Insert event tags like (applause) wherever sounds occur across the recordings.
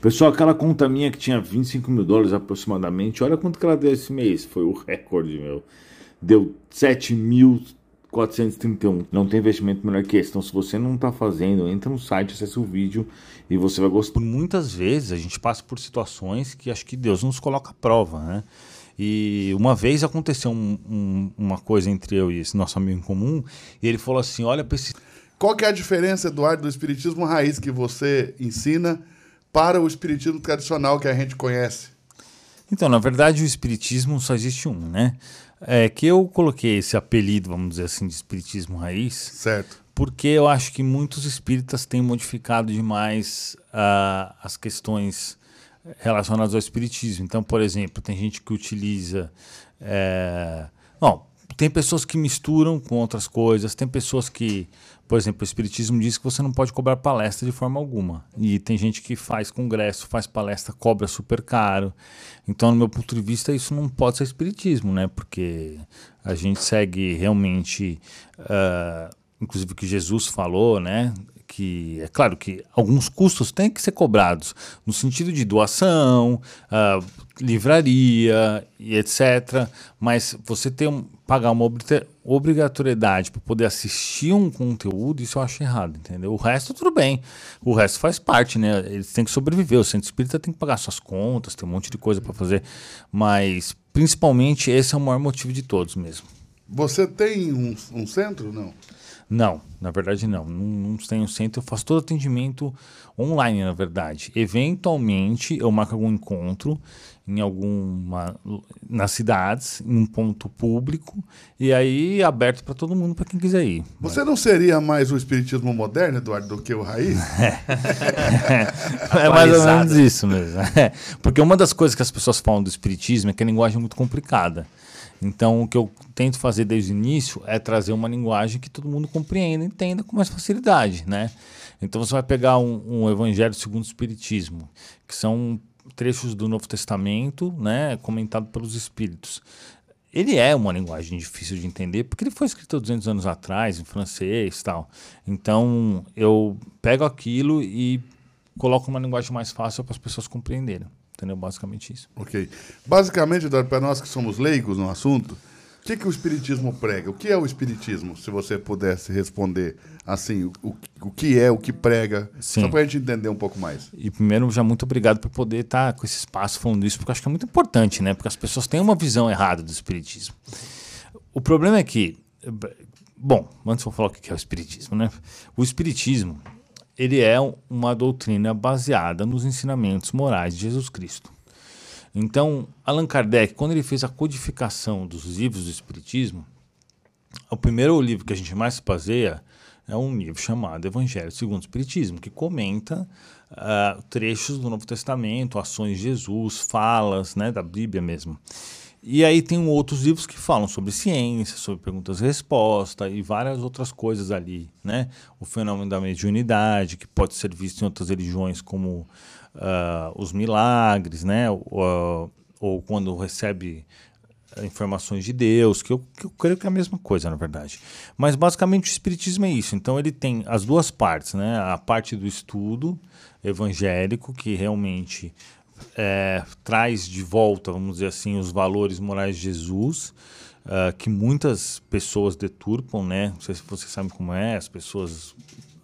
Pessoal, aquela conta minha que tinha 25 mil dólares aproximadamente, olha quanto que ela deu esse mês. Foi o recorde, meu. Deu 7.431. Não tem investimento melhor que esse. Então, se você não está fazendo, entra no site, acessa o vídeo e você vai gostar. Por muitas vezes a gente passa por situações que acho que Deus nos coloca à prova, né? E uma vez aconteceu um, um, uma coisa entre eu e esse nosso amigo em comum, e ele falou assim: olha para esse. Qual que é a diferença, Eduardo, do espiritismo raiz que você ensina para o espiritismo tradicional que a gente conhece? Então, na verdade, o espiritismo só existe um, né? É que eu coloquei esse apelido, vamos dizer assim, de espiritismo raiz. Certo. Porque eu acho que muitos espíritas têm modificado demais uh, as questões relacionadas ao espiritismo. Então, por exemplo, tem gente que utiliza. É... Não, tem pessoas que misturam com outras coisas, tem pessoas que por exemplo, o Espiritismo diz que você não pode cobrar palestra de forma alguma. E tem gente que faz congresso, faz palestra, cobra super caro. Então, no meu ponto de vista, isso não pode ser Espiritismo, né? Porque a gente segue realmente, uh, inclusive o que Jesus falou, né? Que é claro que alguns custos têm que ser cobrados no sentido de doação, uh, livraria e etc. Mas você ter um, pagar uma obrigatoriedade para poder assistir um conteúdo, isso eu acho errado, entendeu? O resto tudo bem, o resto faz parte, né? Eles têm que sobreviver, o centro espírita tem que pagar suas contas, tem um monte de coisa para fazer, mas principalmente esse é o maior motivo de todos mesmo. Você tem um, um centro, não? Não, na verdade não. Não, não tenho centro, eu faço todo atendimento online, na verdade. Eventualmente eu marco algum encontro em alguma nas cidades, em um ponto público e aí aberto para todo mundo, para quem quiser ir. Você não seria mais o espiritismo moderno, Eduardo, do que o raiz? (laughs) é mais ou menos isso mesmo. (laughs) Porque uma das coisas que as pessoas falam do espiritismo é que a linguagem é muito complicada. Então, o que eu tento fazer desde o início é trazer uma linguagem que todo mundo compreenda, entenda com mais facilidade, né? Então, você vai pegar um, um Evangelho segundo o Espiritismo, que são trechos do Novo Testamento, né, comentado pelos Espíritos. Ele é uma linguagem difícil de entender, porque ele foi escrito há 200 anos atrás, em francês e tal. Então, eu pego aquilo e coloco uma linguagem mais fácil para as pessoas compreenderem. Entendeu? Basicamente isso. Ok. Basicamente, para nós que somos leigos no assunto, o que, que o Espiritismo prega? O que é o Espiritismo, se você pudesse responder assim, o, o que é, o que prega, Sim. só para a gente entender um pouco mais. E primeiro, já muito obrigado por poder estar com esse espaço falando isso, porque acho que é muito importante, né? Porque as pessoas têm uma visão errada do Espiritismo. O problema é que, bom, antes eu falar o que é o Espiritismo, né? O Espiritismo, ele é uma doutrina baseada nos ensinamentos morais de Jesus Cristo. Então, Allan Kardec, quando ele fez a codificação dos livros do Espiritismo, o primeiro livro que a gente mais se baseia é um livro chamado Evangelho segundo o Espiritismo, que comenta uh, trechos do Novo Testamento, ações de Jesus, falas né, da Bíblia mesmo. E aí tem outros livros que falam sobre ciência, sobre perguntas e respostas e várias outras coisas ali, né? O fenômeno da mediunidade, que pode ser visto em outras religiões como uh, os milagres, né? Ou, ou quando recebe informações de Deus, que eu, que eu creio que é a mesma coisa, na verdade. Mas basicamente o Espiritismo é isso. Então ele tem as duas partes, né? A parte do estudo evangélico, que realmente é, traz de volta, vamos dizer assim, os valores morais de Jesus, uh, que muitas pessoas deturpam, né? Não sei se você sabe como é, as pessoas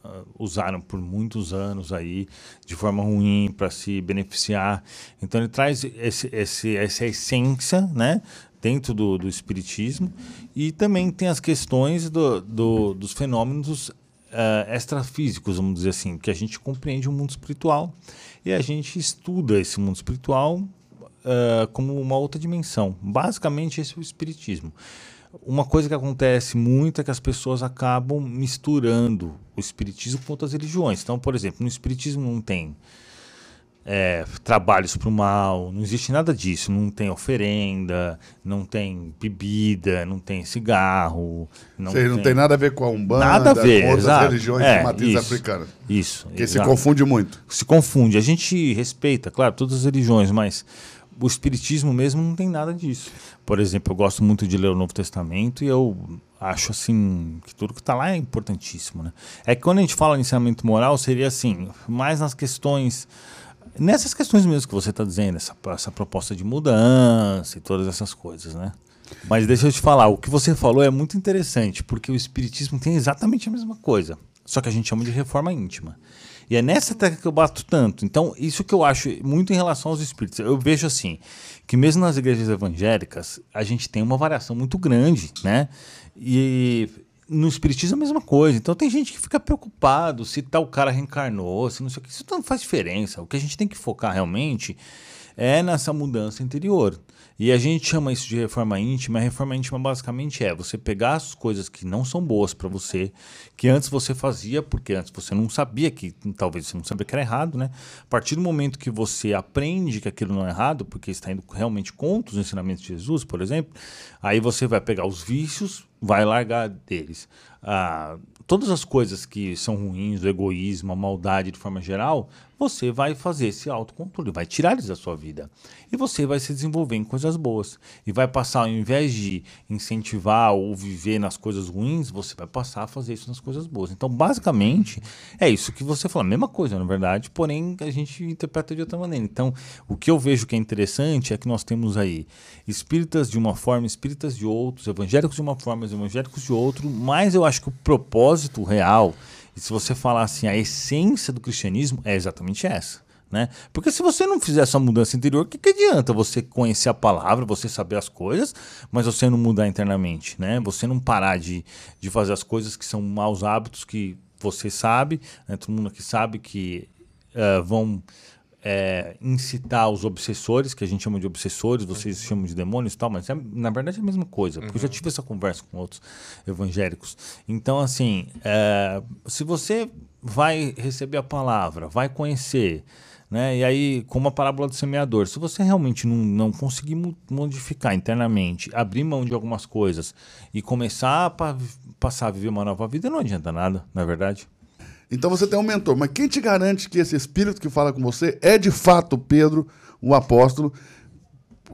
uh, usaram por muitos anos aí de forma ruim para se beneficiar. Então ele traz esse, esse, essa essência, né? Dentro do, do espiritismo e também tem as questões do, do dos fenômenos uh, extrafísicos, vamos dizer assim, que a gente compreende o mundo espiritual e a gente estuda esse mundo espiritual uh, como uma outra dimensão. Basicamente, esse é o espiritismo. Uma coisa que acontece muito é que as pessoas acabam misturando o espiritismo com outras religiões. Então, por exemplo, no espiritismo não tem é, trabalhos para o mal, não existe nada disso. Não tem oferenda, não tem bebida, não tem cigarro. Não, Sei, tem... não tem nada a ver com a Umbanda, nada a ver, com outras exato. religiões é, de matriz isso, africana. Isso. Que se confunde muito. Se confunde. A gente respeita, claro, todas as religiões, mas o espiritismo mesmo não tem nada disso. Por exemplo, eu gosto muito de ler o Novo Testamento e eu acho assim que tudo que está lá é importantíssimo, né? É que quando a gente fala em ensinamento moral seria assim, mais nas questões nessas questões mesmo que você está dizendo, essa, essa proposta de mudança e todas essas coisas, né? Mas deixa eu te falar, o que você falou é muito interessante, porque o Espiritismo tem exatamente a mesma coisa, só que a gente chama de reforma íntima. E é nessa tecla que eu bato tanto. Então, isso que eu acho muito em relação aos espíritos. Eu vejo assim, que mesmo nas igrejas evangélicas, a gente tem uma variação muito grande, né? E no espiritismo é a mesma coisa. Então tem gente que fica preocupado se tal cara reencarnou, se não sei o que. Isso não faz diferença. O que a gente tem que focar realmente é nessa mudança interior. E a gente chama isso de reforma íntima. A reforma íntima basicamente é você pegar as coisas que não são boas para você, que antes você fazia, porque antes você não sabia que, talvez você não sabia que era errado, né? A partir do momento que você aprende que aquilo não é errado, porque está indo realmente contra os ensinamentos de Jesus, por exemplo, aí você vai pegar os vícios, vai largar deles. Ah, todas as coisas que são ruins, o egoísmo, a maldade de forma geral, você vai fazer esse autocontrole, vai tirar eles da sua vida. E você vai se desenvolver em coisas boas. E vai passar, ao invés de incentivar ou viver nas coisas ruins, você vai passar a fazer isso nas coisas boas. Então, basicamente, é isso que você fala. Mesma coisa, na verdade, porém a gente interpreta de outra maneira. Então, o que eu vejo que é interessante é que nós temos aí espíritas de uma forma, espíritas de outros, evangélicos de uma forma, evangélicos de outro, mas eu acho que o propósito real e se você falar assim, a essência do cristianismo é exatamente essa. Né? Porque se você não fizer essa mudança interior, o que, que adianta você conhecer a palavra, você saber as coisas, mas você não mudar internamente, né? Você não parar de, de fazer as coisas que são maus hábitos que você sabe, né? todo mundo aqui sabe que uh, vão é, incitar os obsessores, que a gente chama de obsessores, vocês uhum. chamam de demônios e tal, mas é, na verdade é a mesma coisa, porque uhum. eu já uhum. tive essa conversa com outros evangélicos. Então, assim, é, se você vai receber a palavra, vai conhecer, né? E aí, como a parábola do semeador, se você realmente não, não conseguir modificar internamente, abrir mão de algumas coisas e começar a passar a viver uma nova vida, não adianta nada, na é verdade. Então você tem um mentor, mas quem te garante que esse espírito que fala com você é de fato Pedro, o apóstolo?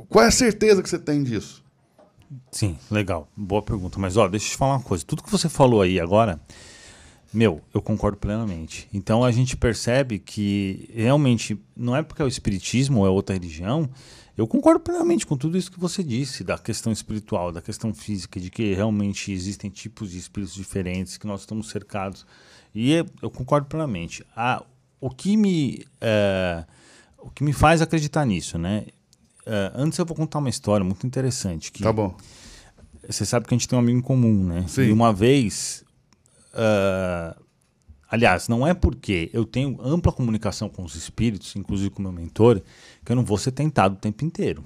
Qual é a certeza que você tem disso? Sim, legal. Boa pergunta. Mas ó, deixa eu te falar uma coisa. Tudo que você falou aí agora, meu, eu concordo plenamente. Então a gente percebe que realmente não é porque é o espiritismo ou é outra religião. Eu concordo plenamente com tudo isso que você disse, da questão espiritual, da questão física, de que realmente existem tipos de espíritos diferentes, que nós estamos cercados e eu concordo plenamente. Ah, o, que me, é, o que me faz acreditar nisso, né? É, antes eu vou contar uma história muito interessante. Que tá bom. Você sabe que a gente tem um amigo em comum, né? Sim. E uma vez. Uh, aliás, não é porque eu tenho ampla comunicação com os espíritos, inclusive com o meu mentor, que eu não vou ser tentado o tempo inteiro.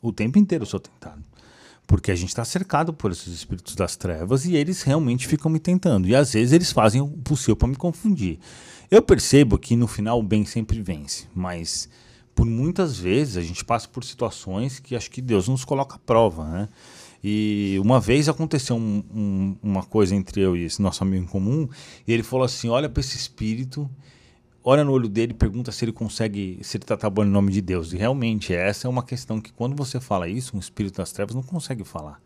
O tempo inteiro eu sou tentado. Porque a gente está cercado por esses espíritos das trevas e eles realmente ficam me tentando. E às vezes eles fazem o possível para me confundir. Eu percebo que no final o bem sempre vence, mas por muitas vezes a gente passa por situações que acho que Deus nos coloca à prova, né? E uma vez aconteceu um, um, uma coisa entre eu e esse nosso amigo em comum, e ele falou assim: olha para esse espírito olha no olho dele e pergunta se ele consegue, se ele está trabalhando em nome de Deus. E realmente, essa é uma questão que quando você fala isso, um espírito das trevas não consegue falar.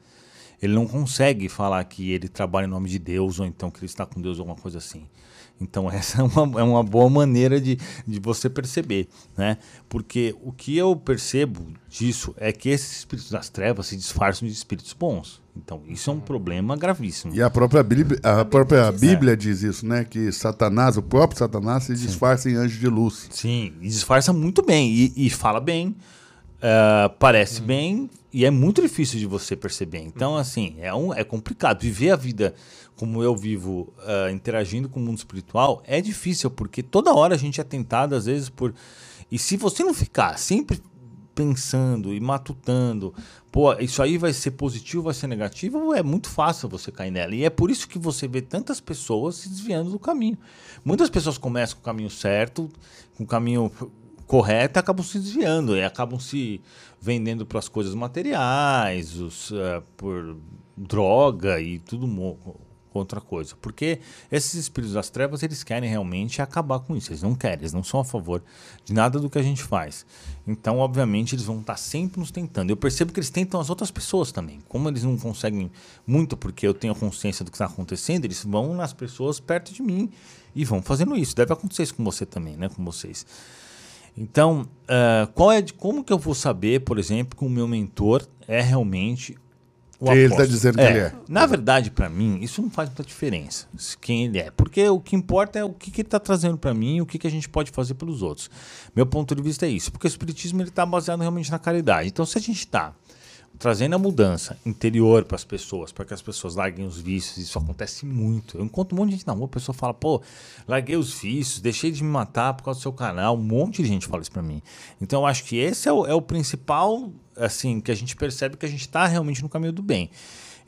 Ele não consegue falar que ele trabalha em nome de Deus ou então que ele está com Deus ou alguma coisa assim. Então (laughs) essa é uma, é uma boa maneira de, de você perceber, né? Porque o que eu percebo disso é que esses espíritos das trevas se disfarçam de espíritos bons. Então isso é um problema gravíssimo. E a própria Bíblia, a própria Bíblia diz isso, né? Que Satanás, o próprio Satanás, se disfarça Sim. em anjo de luz. Sim, e disfarça muito bem e, e fala bem, uh, parece hum. bem e é muito difícil de você perceber. Então, assim, é, um, é complicado. Viver a vida como eu vivo, uh, interagindo com o mundo espiritual, é difícil, porque toda hora a gente é tentado, às vezes, por. E se você não ficar sempre pensando e matutando, pô, isso aí vai ser positivo, vai ser negativo, é muito fácil você cair nela. E é por isso que você vê tantas pessoas se desviando do caminho. Muitas pessoas começam com o caminho certo, com o caminho correto, e acabam se desviando, e acabam se vendendo para as coisas materiais, os, uh, por droga e tudo outra coisa. Porque esses espíritos das trevas, eles querem realmente acabar com isso. Eles não querem, eles não são a favor de nada do que a gente faz. Então, obviamente, eles vão estar sempre nos tentando. Eu percebo que eles tentam as outras pessoas também. Como eles não conseguem muito, porque eu tenho consciência do que está acontecendo, eles vão nas pessoas perto de mim e vão fazendo isso. Deve acontecer isso com você também, né? Com vocês. Então, uh, qual é, como que eu vou saber, por exemplo, que o meu mentor é realmente o que ele está dizendo é, que ele é. Na verdade, para mim, isso não faz muita diferença quem ele é. Porque o que importa é o que, que ele está trazendo para mim e o que, que a gente pode fazer pelos outros. Meu ponto de vista é isso. Porque o Espiritismo está baseado realmente na caridade. Então, se a gente está trazendo a mudança interior para as pessoas, para que as pessoas larguem os vícios. Isso acontece muito. Eu encontro um monte de gente na rua, a pessoa fala, pô, larguei os vícios, deixei de me matar por causa do seu canal. Um monte de gente fala isso para mim. Então eu acho que esse é o, é o principal, assim, que a gente percebe que a gente está realmente no caminho do bem.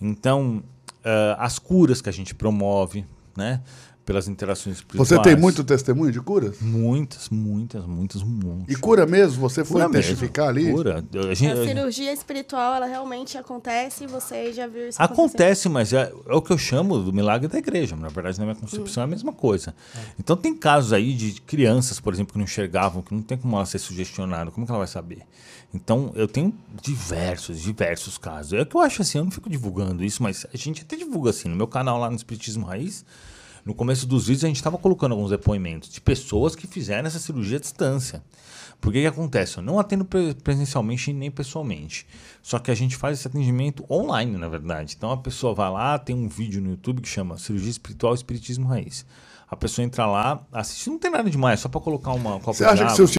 Então, uh, as curas que a gente promove, né? Pelas interações espirituais. Você tem muito testemunho de curas? Muitas, muitas, muitas, muitas. E cura mesmo? Você foi cura testificar mesmo. ali? Cura. A, gente, a, cirurgia espiritual, ela realmente acontece e você já viu isso Acontece, mas é, é, o que eu chamo do milagre da igreja. Na verdade, na minha concepção hum. é a mesma coisa. É. Então tem casos aí de crianças, por exemplo, que não enxergavam, que não tem como ela ser sugestionada. Como que ela vai saber? Então, eu tenho diversos, diversos casos. É que eu acho assim, eu não fico divulgando isso, mas a gente até divulga assim. No meu canal lá no Espiritismo Raiz, no começo dos vídeos a gente estava colocando alguns depoimentos de pessoas que fizeram essa cirurgia à distância. Porque que acontece? Eu não atendo presencialmente nem pessoalmente. Só que a gente faz esse atendimento online, na verdade. Então a pessoa vai lá, tem um vídeo no YouTube que chama Cirurgia Espiritual e Espiritismo Raiz. A pessoa entra lá, assiste, não tem nada demais, só para colocar uma copa Você acha que seus